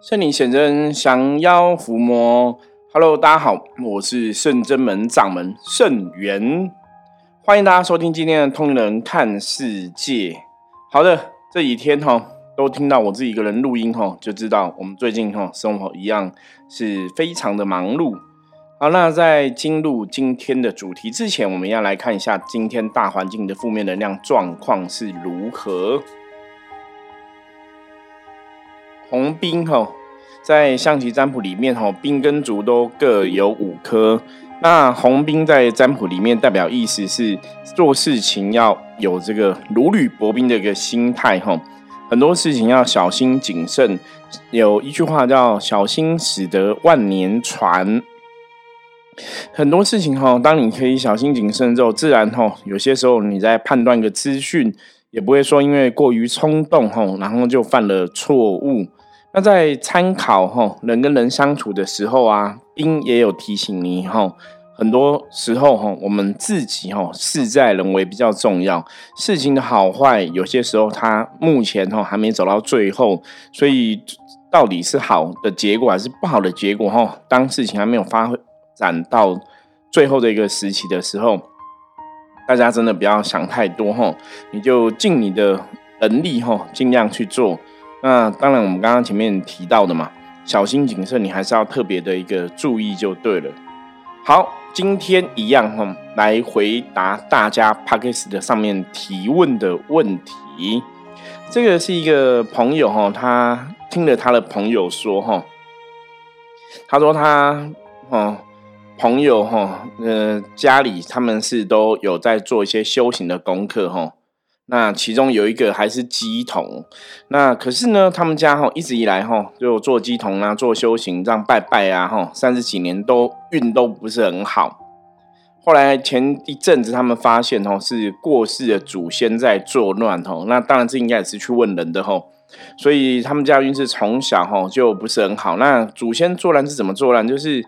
圣灵显真，降妖伏魔。Hello，大家好，我是圣真门掌门圣元，欢迎大家收听今天的《通灵人看世界》。好的，这几天哈都听到我自己一个人录音哈，就知道我们最近哈生活一样是非常的忙碌。好，那在进入今天的主题之前，我们要来看一下今天大环境的负面能量状况是如何。红兵哈，在象棋占卜里面哈，兵跟卒都各有五颗。那红兵在占卜里面代表意思是做事情要有这个如履薄冰的一个心态哈，很多事情要小心谨慎。有一句话叫“小心驶得万年船”。很多事情哈，当你可以小心谨慎之后，自然哈，有些时候你在判断个资讯，也不会说因为过于冲动哈，然后就犯了错误。那在参考哈人跟人相处的时候啊，兵也有提醒你哈，很多时候哈，我们自己哈事在人为比较重要，事情的好坏有些时候它目前哈还没走到最后，所以到底是好的结果还是不好的结果哈，当事情还没有发展到最后的一个时期的时候，大家真的不要想太多哈，你就尽你的能力哈，尽量去做。那当然，我们刚刚前面提到的嘛，小心谨慎，你还是要特别的一个注意就对了。好，今天一样哈，来回答大家 p a c k e s 的上面提问的问题。这个是一个朋友哈，他听了他的朋友说哈，他说他哦朋友哈，呃家里他们是都有在做一些修行的功课哈。那其中有一个还是鸡童，那可是呢，他们家哈一直以来哈就做鸡童啊，做修行这样拜拜啊哈，三十几年都运都不是很好。后来前一阵子他们发现哦是过世的祖先在作乱哦，那当然这应该也是去问人的吼，所以他们家运势从小哈就不是很好。那祖先作乱是怎么作乱？就是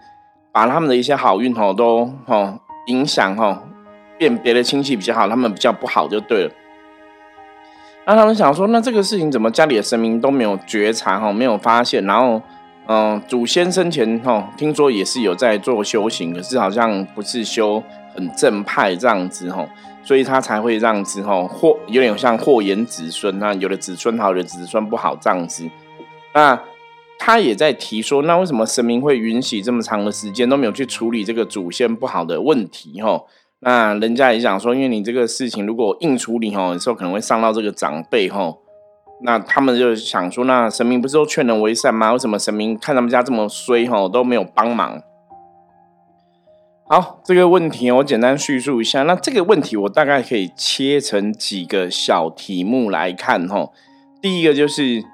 把他们的一些好运哈都哈影响哈，变别的亲戚比较好，他们比较不好就对了。那他们想说，那这个事情怎么家里的神明都没有觉察哈，没有发现？然后，嗯，祖先生前哈，听说也是有在做修行，可是好像不是修很正派这样子哈，所以他才会这样子哈，祸有点像祸延子孙那有的子孙好，有的子孙不好这样子。那他也在提说，那为什么神明会允许这么长的时间都没有去处理这个祖先不好的问题哈？那人家也讲说，因为你这个事情如果硬处理吼，有时候可能会伤到这个长辈吼。那他们就想说，那神明不是都劝人为善吗？为什么神明看他们家这么衰吼，都没有帮忙？好，这个问题我简单叙述一下。那这个问题我大概可以切成几个小题目来看吼。第一个就是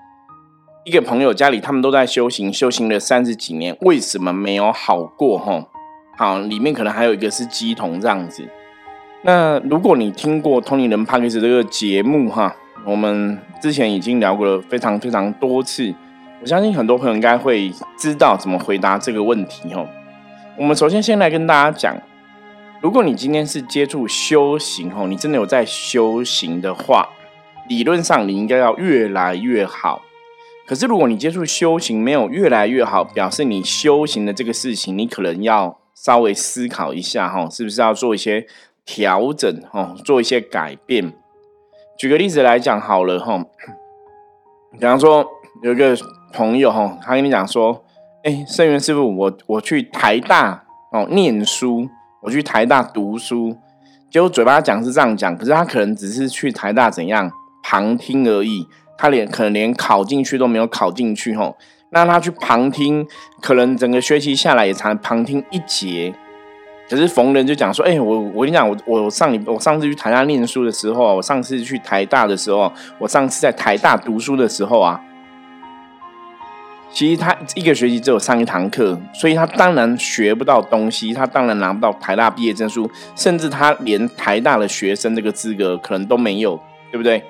一个朋友家里他们都在修行，修行了三十几年，为什么没有好过吼？好，里面可能还有一个是鸡同这样子。那如果你听过《通灵人 p a c k 这个节目哈，我们之前已经聊过了非常非常多次，我相信很多朋友应该会知道怎么回答这个问题哈。我们首先先来跟大家讲，如果你今天是接触修行哈，你真的有在修行的话，理论上你应该要越来越好。可是如果你接触修行没有越来越好，表示你修行的这个事情，你可能要。稍微思考一下哈，是不是要做一些调整哈，做一些改变？举个例子来讲好了哈，比方说有一个朋友哈，他跟你讲说：“哎，圣元师傅，我我去台大哦念书，我去台大读书。”结果嘴巴讲是这样讲，可是他可能只是去台大怎样旁听而已，他连可能连考进去都没有考进去哈。让他去旁听，可能整个学期下来也才旁听一节。可是逢人就讲说：“哎，我我跟你讲，我我上我上次去台大念书的时候，我上次去台大的时候，我上次在台大读书的时候啊，其实他一个学期只有上一堂课，所以他当然学不到东西，他当然拿不到台大毕业证书，甚至他连台大的学生这个资格可能都没有，对不对？”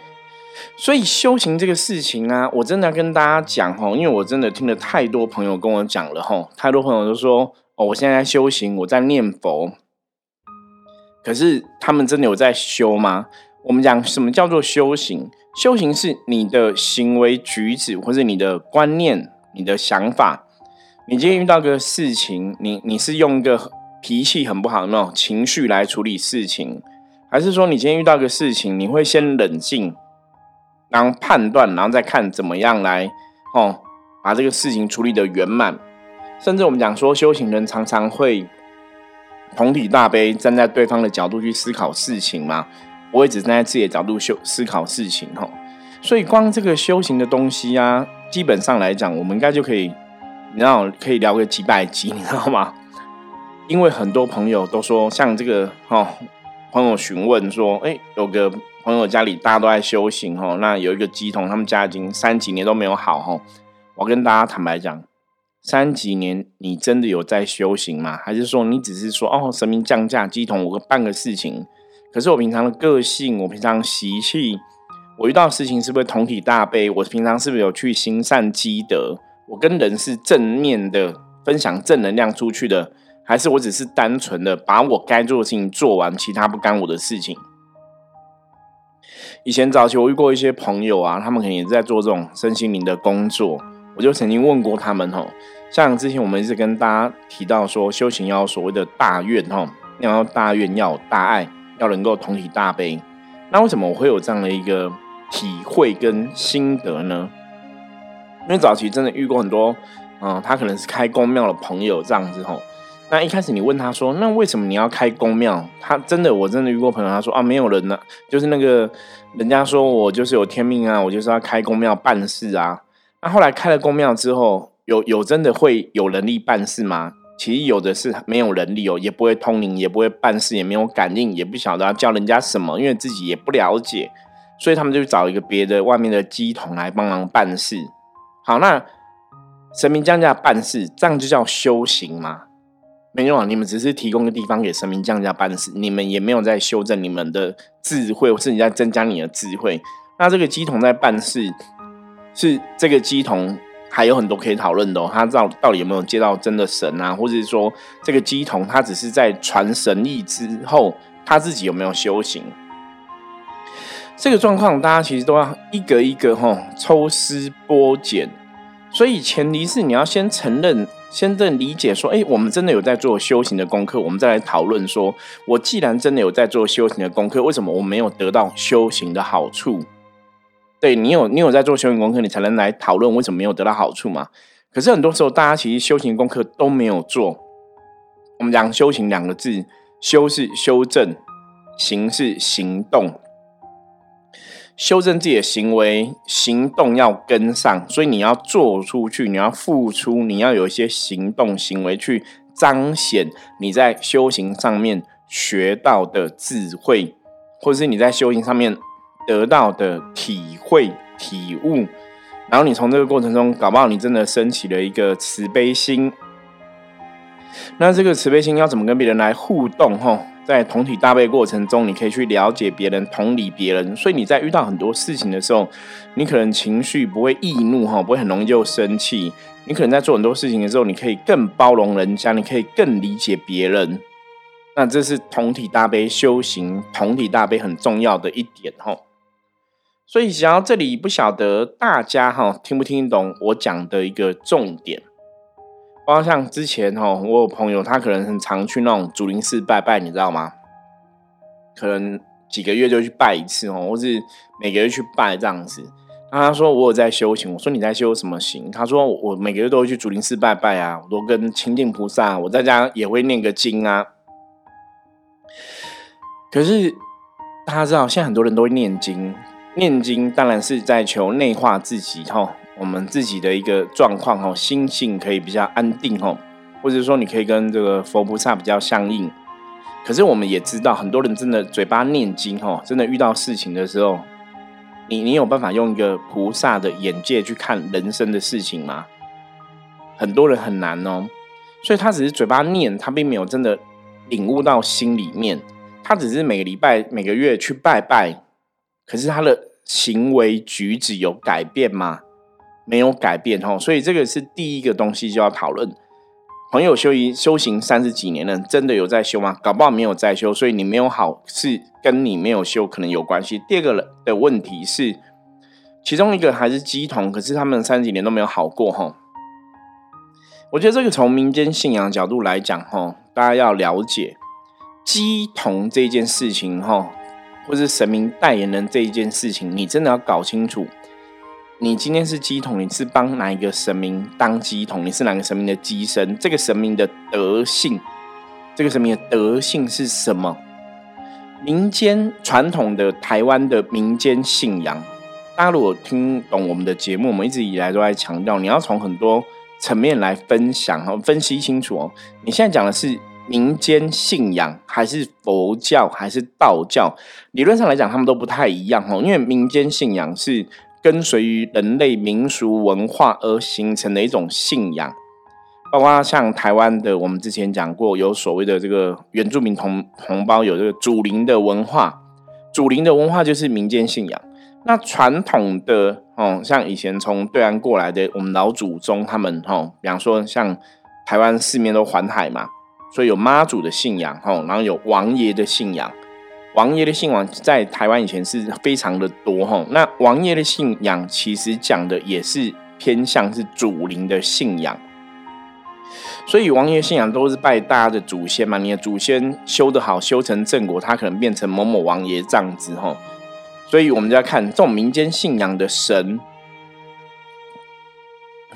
所以修行这个事情啊，我真的要跟大家讲哈，因为我真的听了太多朋友跟我讲了哈，太多朋友都说哦，我现在在修行，我在念佛，可是他们真的有在修吗？我们讲什么叫做修行？修行是你的行为举止或者你的观念、你的想法。你今天遇到个事情，你你是用一个脾气很不好那种情绪来处理事情，还是说你今天遇到个事情，你会先冷静，然后判断，然后再看怎么样来哦把这个事情处理的圆满。甚至我们讲说，修行人常常会同体大悲，站在对方的角度去思考事情嘛，不会只站在自己的角度修思考事情哈。所以光这个修行的东西啊，基本上来讲，我们应该就可以。你知道可以聊个几百集，你知道吗？因为很多朋友都说，像这个哦，朋友询问说，哎，有个朋友家里大家都在修行哦，那有一个鸡童，他们家已经三几年都没有好哦。我跟大家坦白讲，三几年你真的有在修行吗？还是说你只是说哦，神明降价，鸡童我办个事情？可是我平常的个性，我平常习气，我遇到事情是不是同体大悲？我平常是不是有去行善积德？我跟人是正面的分享正能量出去的，还是我只是单纯的把我该做的事情做完，其他不干我的事情？以前早期我遇过一些朋友啊，他们可能也在做这种身心灵的工作，我就曾经问过他们吼，像之前我们一直跟大家提到说，修行要所谓的大愿吼，要大愿要大爱，要能够同体大悲。那为什么我会有这样的一个体会跟心得呢？因为早期真的遇过很多，嗯，他可能是开公庙的朋友这样子吼。那一开始你问他说，那为什么你要开公庙？他真的，我真的遇过朋友，他说啊，没有人呢，就是那个人家说我就是有天命啊，我就是要开公庙办事啊。那后来开了公庙之后，有有真的会有能力办事吗？其实有的是没有能力哦，也不会通灵，也不会办事，也没有感应，也不晓得要教人家什么，因为自己也不了解，所以他们就找一个别的外面的机统来帮忙办事。好，那神明降价办事，这样就叫修行吗？没有啊，你们只是提供个地方给神明降价办事，你们也没有在修正你们的智慧，或是你在增加你的智慧。那这个机童在办事，是这个机童还有很多可以讨论的哦。他到到底有没有接到真的神啊？或者是说，这个机童他只是在传神意之后，他自己有没有修行？这个状况，大家其实都要一个一个哈抽丝剥茧，所以前提是你要先承认、先正理解说，哎，我们真的有在做修行的功课，我们再来讨论说，我既然真的有在做修行的功课，为什么我没有得到修行的好处？对你有你有在做修行功课，你才能来讨论为什么没有得到好处嘛？可是很多时候，大家其实修行功课都没有做。我们讲修行两个字，修是修正，行是行动。修正自己的行为，行动要跟上，所以你要做出去，你要付出，你要有一些行动行为去彰显你在修行上面学到的智慧，或者是你在修行上面得到的体会体悟。然后你从这个过程中，搞不好你真的升起了一个慈悲心。那这个慈悲心要怎么跟别人来互动？哈？在同体大悲过程中，你可以去了解别人、同理别人，所以你在遇到很多事情的时候，你可能情绪不会易怒哈，不会很容易就生气。你可能在做很多事情的时候，你可以更包容人家，你可以更理解别人。那这是同体大悲修行，同体大悲很重要的一点哈。所以，想要这里不晓得大家哈听不听懂我讲的一个重点。包括像之前哦，我有朋友他可能很常去那种竹林寺拜拜，你知道吗？可能几个月就去拜一次哦，或是每个月去拜这样子。那他说我有在修行，我说你在修什么行？他说我每个月都会去竹林寺拜拜啊，我都跟清净菩萨，我在家也会念个经啊。可是大家知道，现在很多人都会念经，念经当然是在求内化自己哈。我们自己的一个状况哦，心性可以比较安定哦，或者说你可以跟这个佛菩萨比较相应。可是我们也知道，很多人真的嘴巴念经哦，真的遇到事情的时候，你你有办法用一个菩萨的眼界去看人生的事情吗？很多人很难哦，所以他只是嘴巴念，他并没有真的领悟到心里面。他只是每个礼拜、每个月去拜拜，可是他的行为举止有改变吗？没有改变哦，所以这个是第一个东西就要讨论。朋友修一修行三十几年了，真的有在修吗？搞不好没有在修，所以你没有好是跟你没有修可能有关系。第二个的问题是，其中一个还是鸡同，可是他们三十几年都没有好过哈。我觉得这个从民间信仰角度来讲，哈，大家要了解鸡同这件事情，哈，或是神明代言人这一件事情，你真的要搞清楚。你今天是鸡桶，你是帮哪一个神明当鸡桶？你是哪个神明的鸡身？这个神明的德性，这个神明的德性是什么？民间传统的台湾的民间信仰，大家如果听懂我们的节目，我们一直以来都在强调，你要从很多层面来分享和分析清楚哦。你现在讲的是民间信仰，还是佛教，还是道教？理论上来讲，他们都不太一样哦，因为民间信仰是。跟随于人类民俗文化而形成的一种信仰，包括像台湾的，我们之前讲过，有所谓的这个原住民同同胞有这个祖灵的文化，祖灵的文化就是民间信仰。那传统的哦，像以前从对岸过来的我们老祖宗他们哦，比方说像台湾四面都环海嘛，所以有妈祖的信仰哦，然后有王爷的信仰。王爷的信仰在台湾以前是非常的多哈，那王爷的信仰其实讲的也是偏向是祖灵的信仰，所以王爷信仰都是拜大家的祖先嘛，你的祖先修得好，修成正果，他可能变成某某王爷这样子哈，所以我们就要看这种民间信仰的神，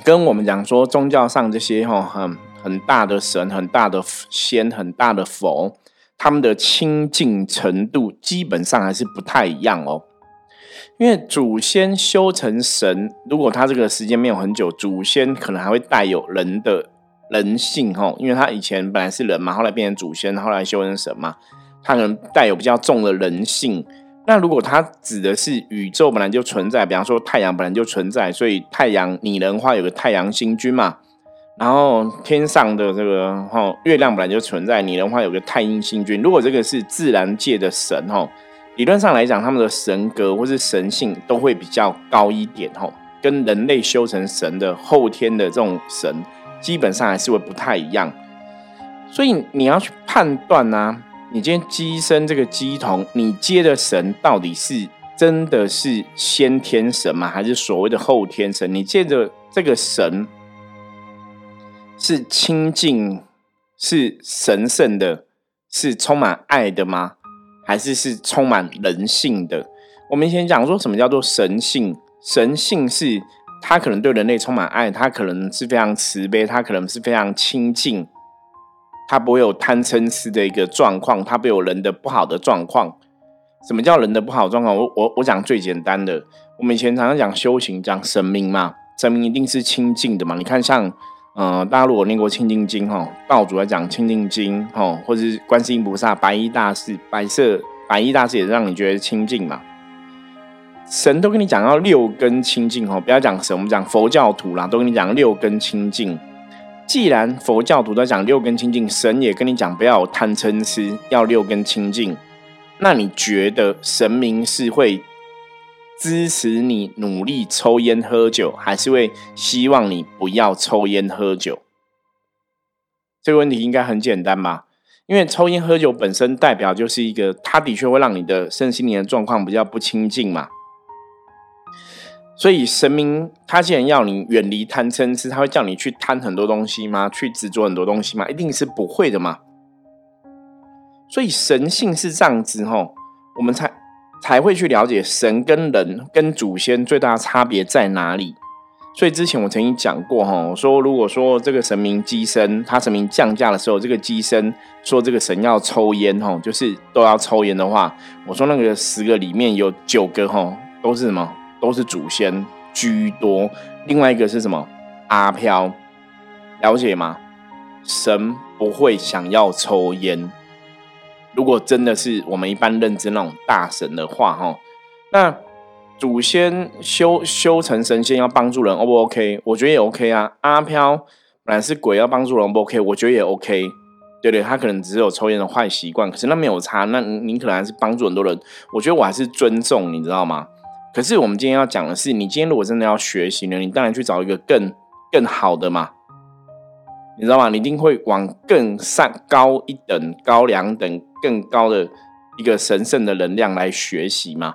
跟我们讲说宗教上这些哈很很大的神、很大的仙、很大的佛。他们的亲近程度基本上还是不太一样哦，因为祖先修成神，如果他这个时间没有很久，祖先可能还会带有人的人性哦，因为他以前本来是人嘛，后来变成祖先，后来修成神嘛，他可能带有比较重的人性。那如果他指的是宇宙本来就存在，比方说太阳本来就存在，所以太阳拟人化有个太阳星君嘛。然后天上的这个哈月亮本来就存在，你的话有个太阴星君。如果这个是自然界的神哈，理论上来讲，他们的神格或是神性都会比较高一点哈，跟人类修成神的后天的这种神，基本上还是会不太一样。所以你要去判断呢，你今天鸡生这个鸡童，你接的神到底是真的是先天神吗？还是所谓的后天神？你借着这个神。是清净，是神圣的，是充满爱的吗？还是是充满人性的？我们以前讲说什么叫做神性？神性是他可能对人类充满爱，他可能是非常慈悲，他可能是非常亲近，他不会有贪嗔痴的一个状况，他不有人的不好的状况。什么叫人的不好状况？我我我讲最简单的，我们以前常常讲修行，讲神明嘛，神明一定是清净的嘛。你看像。嗯，大家如果念过《清净经》哈，道主来讲《清净经》哈，或者是观世音菩萨、白衣大士、白色白衣大士，也让你觉得清净嘛。神都跟你讲要六根清净哈，不要讲神，我们讲佛教徒啦，都跟你讲六根清净。既然佛教徒都讲六根清净，神也跟你讲不要贪嗔痴，要六根清净，那你觉得神明是会？支持你努力抽烟喝酒，还是会希望你不要抽烟喝酒？这个问题应该很简单吧？因为抽烟喝酒本身代表就是一个，它的确会让你的身心灵的状况比较不清净嘛。所以神明他既然要你远离贪嗔痴，他会叫你去贪很多东西吗？去执着很多东西吗？一定是不会的嘛。所以神性是这样子吼，我们才。才会去了解神跟人跟祖先最大的差别在哪里。所以之前我曾经讲过哈，我说如果说这个神明机身，他神明降价的时候，这个机身说这个神要抽烟哈，就是都要抽烟的话，我说那个十个里面有九个哈都是什么？都是祖先居多。另外一个是什么？阿飘，了解吗？神不会想要抽烟。如果真的是我们一般认知那种大神的话，哈，那祖先修修成神仙要帮助人，O 不 OK？我觉得也 OK 啊。阿飘本来是鬼要帮助人，O 不 OK？我觉得也 OK。对对，他可能只有抽烟的坏习惯，可是那没有差。那你可能还是帮助很多人，我觉得我还是尊重，你知道吗？可是我们今天要讲的是，你今天如果真的要学习呢，你当然去找一个更更好的嘛。你知道吗？你一定会往更上高一等、高两等、更高的一个神圣的能量来学习嘛？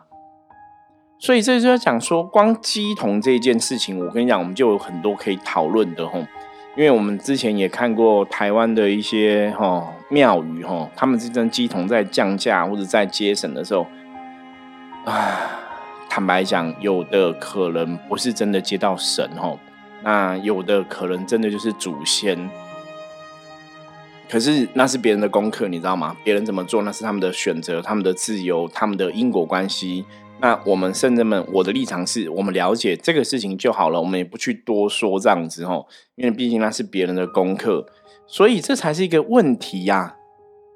所以这就要讲说，光鸡同这一件事情，我跟你讲，我们就有很多可以讨论的吼。因为我们之前也看过台湾的一些吼庙宇吼，他们这尊鸡童在降价或者在接神的时候，啊，坦白讲，有的可能不是真的接到神吼，那有的可能真的就是祖先。可是那是别人的功课，你知道吗？别人怎么做那是他们的选择、他们的自由、他们的因果关系。那我们圣人们，我的立场是我们了解这个事情就好了，我们也不去多说这样子哦，因为毕竟那是别人的功课，所以这才是一个问题呀。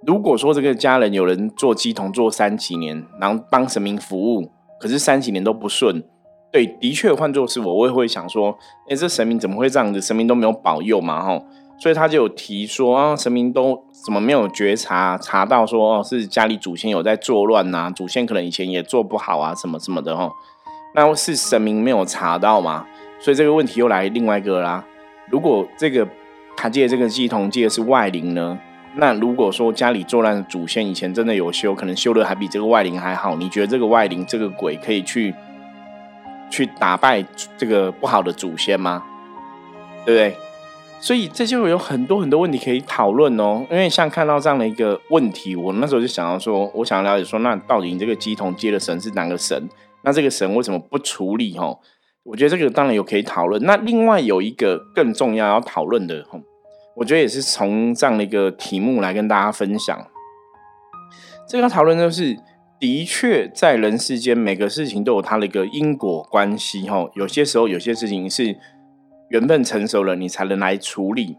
如果说这个家人有人做鸡童做三几年，然后帮神明服务，可是三几年都不顺，对，的确换作是我，我也会想说，哎，这神明怎么会这样子？神明都没有保佑嘛，吼。所以他就有提说啊，神明都怎么没有觉察查到说哦，是家里祖先有在作乱呐？祖先可能以前也做不好啊，什么什么的吼。那是神明没有查到嘛？所以这个问题又来另外一个啦。如果这个他借这个系统借的是外灵呢？那如果说家里作乱的祖先以前真的有修，可能修的还比这个外灵还好，你觉得这个外灵这个鬼可以去去打败这个不好的祖先吗？对不对？所以这就有很多很多问题可以讨论哦。因为像看到这样的一个问题，我那时候就想要说，我想了解说，那到底你这个鸡同接的神是哪个神？那这个神为什么不处理？哈，我觉得这个当然有可以讨论。那另外有一个更重要要讨论的，哈，我觉得也是从这样的一个题目来跟大家分享。这个讨论就是，的确在人世间每个事情都有它的一个因果关系，哈，有些时候有些事情是。缘分成熟了，你才能来处理。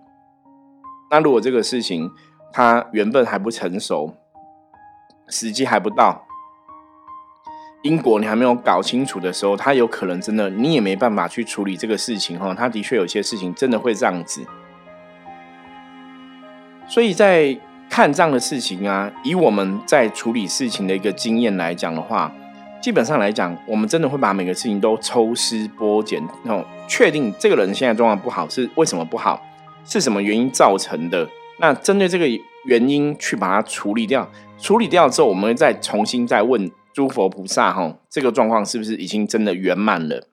那如果这个事情它缘分还不成熟，时机还不到，因果你还没有搞清楚的时候，它有可能真的你也没办法去处理这个事情哈。它的确有些事情真的会这样子。所以在看这样的事情啊，以我们在处理事情的一个经验来讲的话。基本上来讲，我们真的会把每个事情都抽丝剥茧，那种确定这个人现在状况不好是为什么不好，是什么原因造成的？那针对这个原因去把它处理掉，处理掉之后，我们再重新再问诸佛菩萨，哈，这个状况是不是已经真的圆满了？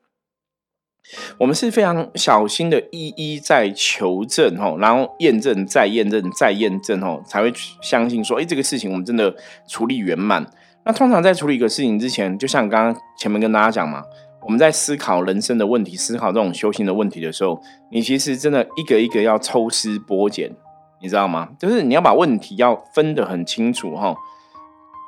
我们是非常小心的，一一在求证，哈，然后验证，再验证，再验证，哈，才会相信说，哎，这个事情我们真的处理圆满。那通常在处理一个事情之前，就像刚刚前面跟大家讲嘛，我们在思考人生的问题、思考这种修行的问题的时候，你其实真的一个一个要抽丝剥茧，你知道吗？就是你要把问题要分得很清楚哈。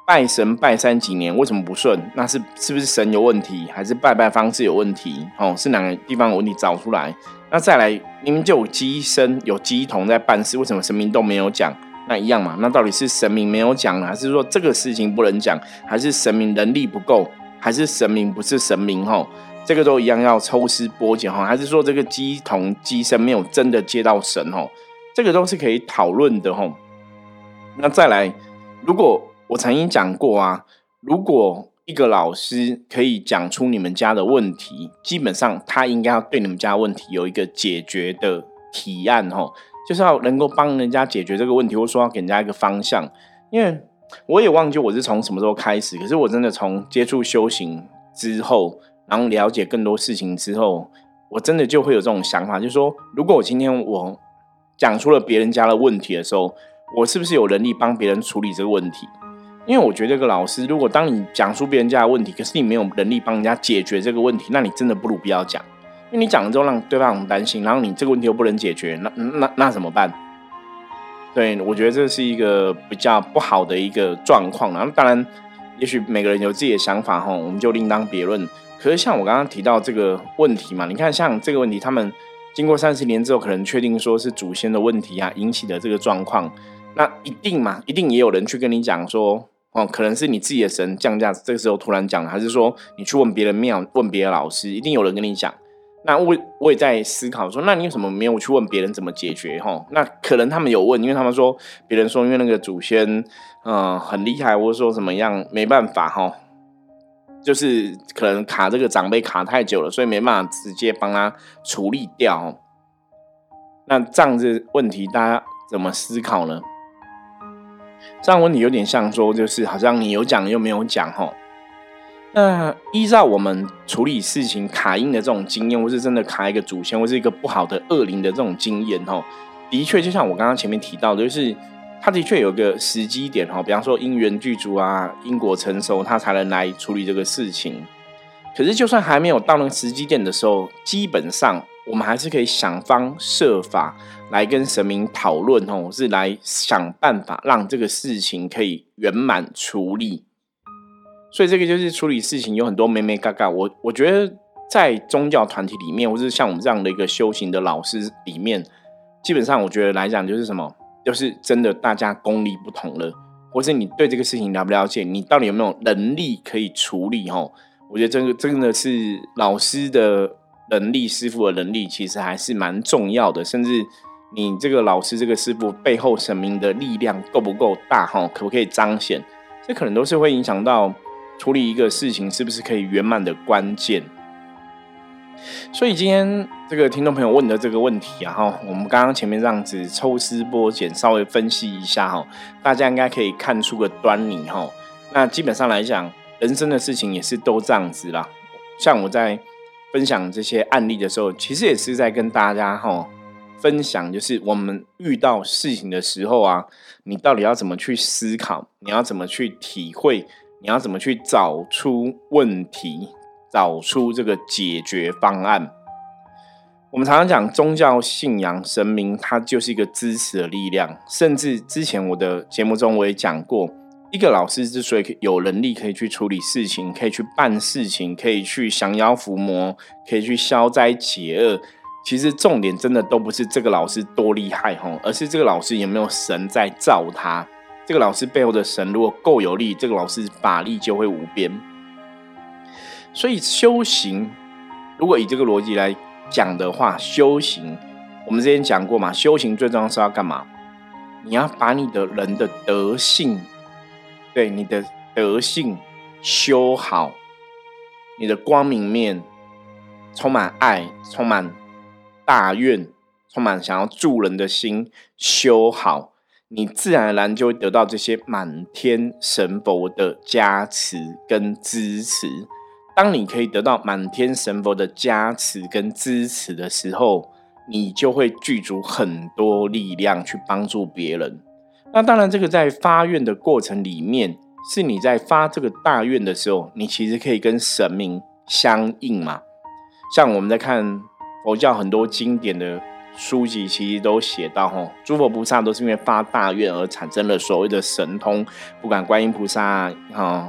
拜神拜三几年为什么不顺？那是是不是神有问题，还是拜拜方式有问题？哦，是哪个地方有问题？找出来。那再来，你们就有机身有鸡童在办事，为什么神明都没有讲？那一样嘛？那到底是神明没有讲，还是说这个事情不能讲，还是神明能力不够，还是神明不是神明？吼，这个都一样要抽丝剥茧哈，还是说这个鸡同鸡生没有真的接到神？吼，这个都是可以讨论的吼。那再来，如果我曾经讲过啊，如果一个老师可以讲出你们家的问题，基本上他应该要对你们家问题有一个解决的提案吼。就是要能够帮人家解决这个问题，或者说要给人家一个方向。因为我也忘记我是从什么时候开始，可是我真的从接触修行之后，然后了解更多事情之后，我真的就会有这种想法，就是说，如果我今天我讲出了别人家的问题的时候，我是不是有能力帮别人处理这个问题？因为我觉得这个老师，如果当你讲出别人家的问题，可是你没有能力帮人家解决这个问题，那你真的不如不要讲。因为你讲了之后让对方很担心，然后你这个问题又不能解决，那那那怎么办？对我觉得这是一个比较不好的一个状况。然后当然，也许每个人有自己的想法哈，我们就另当别论。可是像我刚刚提到这个问题嘛，你看像这个问题，他们经过三十年之后，可能确定说是祖先的问题啊引起的这个状况，那一定嘛，一定也有人去跟你讲说，哦，可能是你自己的神降价，这个时候突然讲，还是说你去问别人庙，问别的老师，一定有人跟你讲。那我我也在思考说，那你有什么没有去问别人怎么解决？哈，那可能他们有问，因为他们说别人说，因为那个祖先嗯很厉害，或者说怎么样，没办法哈，就是可能卡这个长辈卡太久了，所以没办法直接帮他处理掉。那这样子问题，大家怎么思考呢？这样问题有点像说，就是好像你有讲又没有讲哈。那依照我们处理事情卡音的这种经验，或是真的卡一个祖先，或是一个不好的恶灵的这种经验，哈，的确就像我刚刚前面提到的，就是它的确有个时机点，哈，比方说因缘具足啊，因果成熟，它才能来处理这个事情。可是就算还没有到那个时机点的时候，基本上我们还是可以想方设法来跟神明讨论，哦，是来想办法让这个事情可以圆满处理。所以这个就是处理事情有很多咩咩嘎嘎。我我觉得在宗教团体里面，或是像我们这样的一个修行的老师里面，基本上我觉得来讲就是什么，就是真的大家功力不同了，或是你对这个事情了不了解，你到底有没有能力可以处理？吼，我觉得这个真的是老师的能力、师傅的能力，其实还是蛮重要的。甚至你这个老师、这个师傅背后神明的力量够不够大？哈，可不可以彰显？这可能都是会影响到。处理一个事情是不是可以圆满的关键？所以今天这个听众朋友问的这个问题啊，哈，我们刚刚前面这样子抽丝剥茧，稍微分析一下哈，大家应该可以看出个端倪哈。那基本上来讲，人生的事情也是都这样子啦。像我在分享这些案例的时候，其实也是在跟大家哈分享，就是我们遇到事情的时候啊，你到底要怎么去思考，你要怎么去体会。你要怎么去找出问题，找出这个解决方案？我们常常讲宗教信仰神明，它就是一个支持的力量。甚至之前我的节目中我也讲过，一个老师之所以有能力可以去处理事情，可以去办事情，可以去降妖伏魔，可以去消灾解厄，其实重点真的都不是这个老师多厉害吼，而是这个老师有没有神在造他。这个老师背后的神如果够有力，这个老师法力就会无边。所以修行，如果以这个逻辑来讲的话，修行我们之前讲过嘛，修行最重要是要干嘛？你要把你的人的德性，对你的德性修好，你的光明面充满爱，充满大愿，充满想要助人的心修好。你自然而然就会得到这些满天神佛的加持跟支持。当你可以得到满天神佛的加持跟支持的时候，你就会具足很多力量去帮助别人。那当然，这个在发愿的过程里面，是你在发这个大愿的时候，你其实可以跟神明相应嘛。像我们在看佛教很多经典的。书籍其实都写到，吼，诸佛菩萨都是因为发大愿而产生了所谓的神通，不管观音菩萨、哈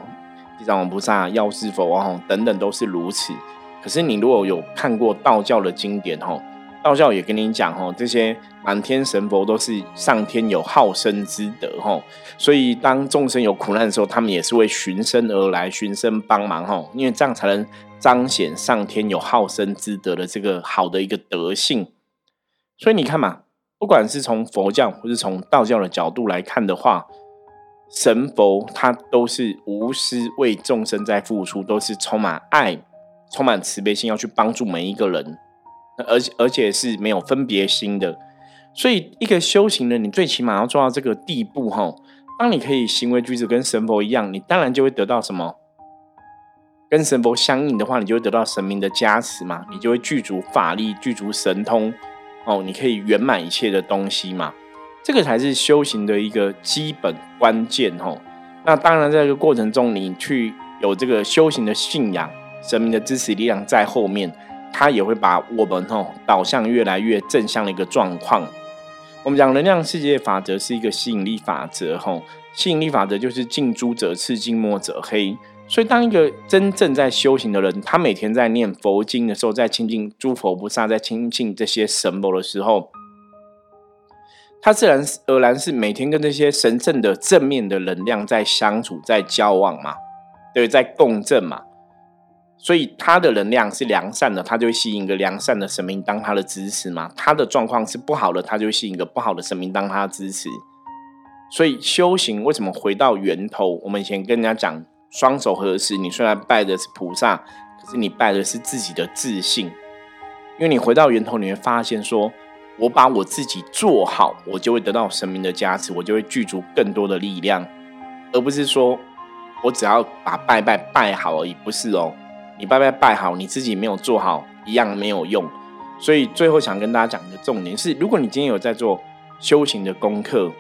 地藏王菩萨、药师佛啊，等等都是如此。可是你如果有看过道教的经典，吼，道教也跟你讲，吼，这些满天神佛都是上天有好生之德，吼，所以当众生有苦难的时候，他们也是会循声而来，循声帮忙，吼，因为这样才能彰显上天有好生之德的这个好的一个德性。所以你看嘛，不管是从佛教或是从道教的角度来看的话，神佛他都是无私为众生在付出，都是充满爱、充满慈悲心，要去帮助每一个人，而而且是没有分别心的。所以一个修行人，你最起码要做到这个地步哈。当你可以行为举止跟神佛一样，你当然就会得到什么？跟神佛相应的话，你就会得到神明的加持嘛，你就会具足法力、具足神通。哦，你可以圆满一切的东西嘛？这个才是修行的一个基本关键哦。那当然，在这个过程中，你去有这个修行的信仰，神明的支持力量在后面，它也会把我们哦导向越来越正向的一个状况。我们讲能量世界法则是一个吸引力法则，吼，吸引力法则就是近朱者赤，近墨者黑。所以，当一个真正在修行的人，他每天在念佛经的时候，在亲近诸佛菩萨，在亲近这些神佛的时候，他自然而然是每天跟这些神圣的正面的能量在相处，在交往嘛，对，在共振嘛。所以，他的能量是良善的，他就会吸引一个良善的神明当他的支持嘛。他的状况是不好的，他就会吸引一个不好的神明当他的支持。所以，修行为什么回到源头？我们以前跟人家讲。双手合十，你虽然拜的是菩萨，可是你拜的是自己的自信。因为你回到源头，你会发现说，我把我自己做好，我就会得到神明的加持，我就会具足更多的力量，而不是说我只要把拜拜拜好而已，不是哦。你拜拜拜好，你自己没有做好，一样没有用。所以最后想跟大家讲的重点是：如果你今天有在做修行的功课，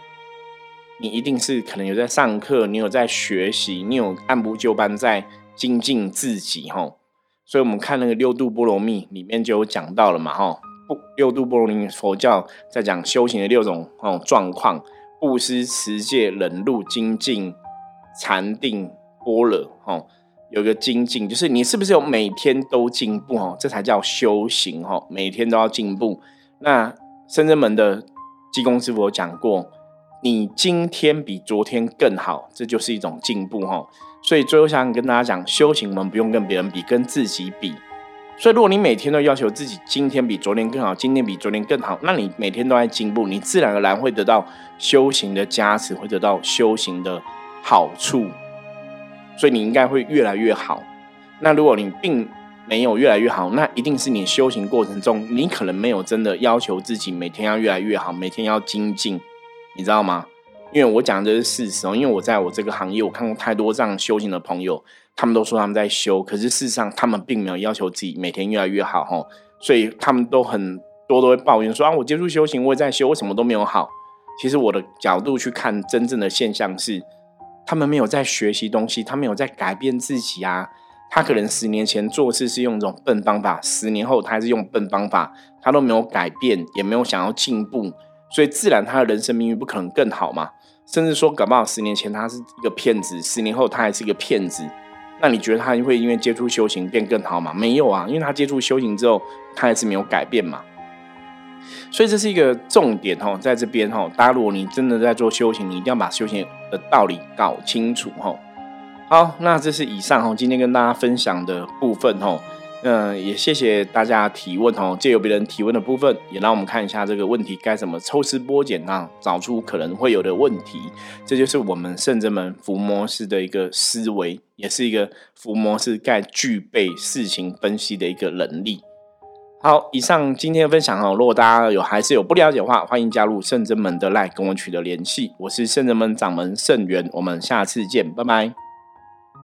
你一定是可能有在上课，你有在学习，你有按部就班在精进自己，吼。所以我们看那个六度波罗蜜里面就有讲到了嘛，吼。不，六度波罗蜜佛教在讲修行的六种哦状况：布施、持戒、忍辱、精进、禅定、波罗，吼。有个精进，就是你是不是有每天都进步哦？这才叫修行哦，每天都要进步。那深圳门的济公师傅有讲过，你今天比昨天更好，这就是一种进步哈。所以最后想跟大家讲，修行我们不用跟别人比，跟自己比。所以如果你每天都要求自己今天比昨天更好，今天比昨天更好，那你每天都在进步，你自然而然会得到修行的加持，会得到修行的好处。所以你应该会越来越好。那如果你并没有越来越好，那一定是你修行过程中，你可能没有真的要求自己每天要越来越好，每天要精进，你知道吗？因为我讲的是事实哦。因为我在我这个行业，我看过太多这样修行的朋友，他们都说他们在修，可是事实上他们并没有要求自己每天越来越好哦。所以他们都很多都会抱怨说啊，我接触修行，我也在修，我什么都没有好。其实我的角度去看，真正的现象是。他们没有在学习东西，他没有在改变自己啊。他可能十年前做事是用这种笨方法，十年后他还是用笨方法，他都没有改变，也没有想要进步，所以自然他的人生命运不可能更好嘛。甚至说，搞不好十年前他是一个骗子，十年后他还是一个骗子。那你觉得他会因为接触修行变更好吗？没有啊，因为他接触修行之后，他还是没有改变嘛。所以这是一个重点哈，在这边哈，大家如果你真的在做修行，你一定要把修行的道理搞清楚哈。好，那这是以上哈，今天跟大家分享的部分哈。嗯，也谢谢大家提问哦，借由别人提问的部分，也让我们看一下这个问题该怎么抽丝剥茧啊，找出可能会有的问题。这就是我们圣者门伏魔师的一个思维，也是一个伏魔师该具备事情分析的一个能力。好，以上今天的分享哦，如果大家有还是有不了解的话，欢迎加入圣真门的 line 跟我取得联系。我是圣真门掌门圣元，我们下次见，拜拜。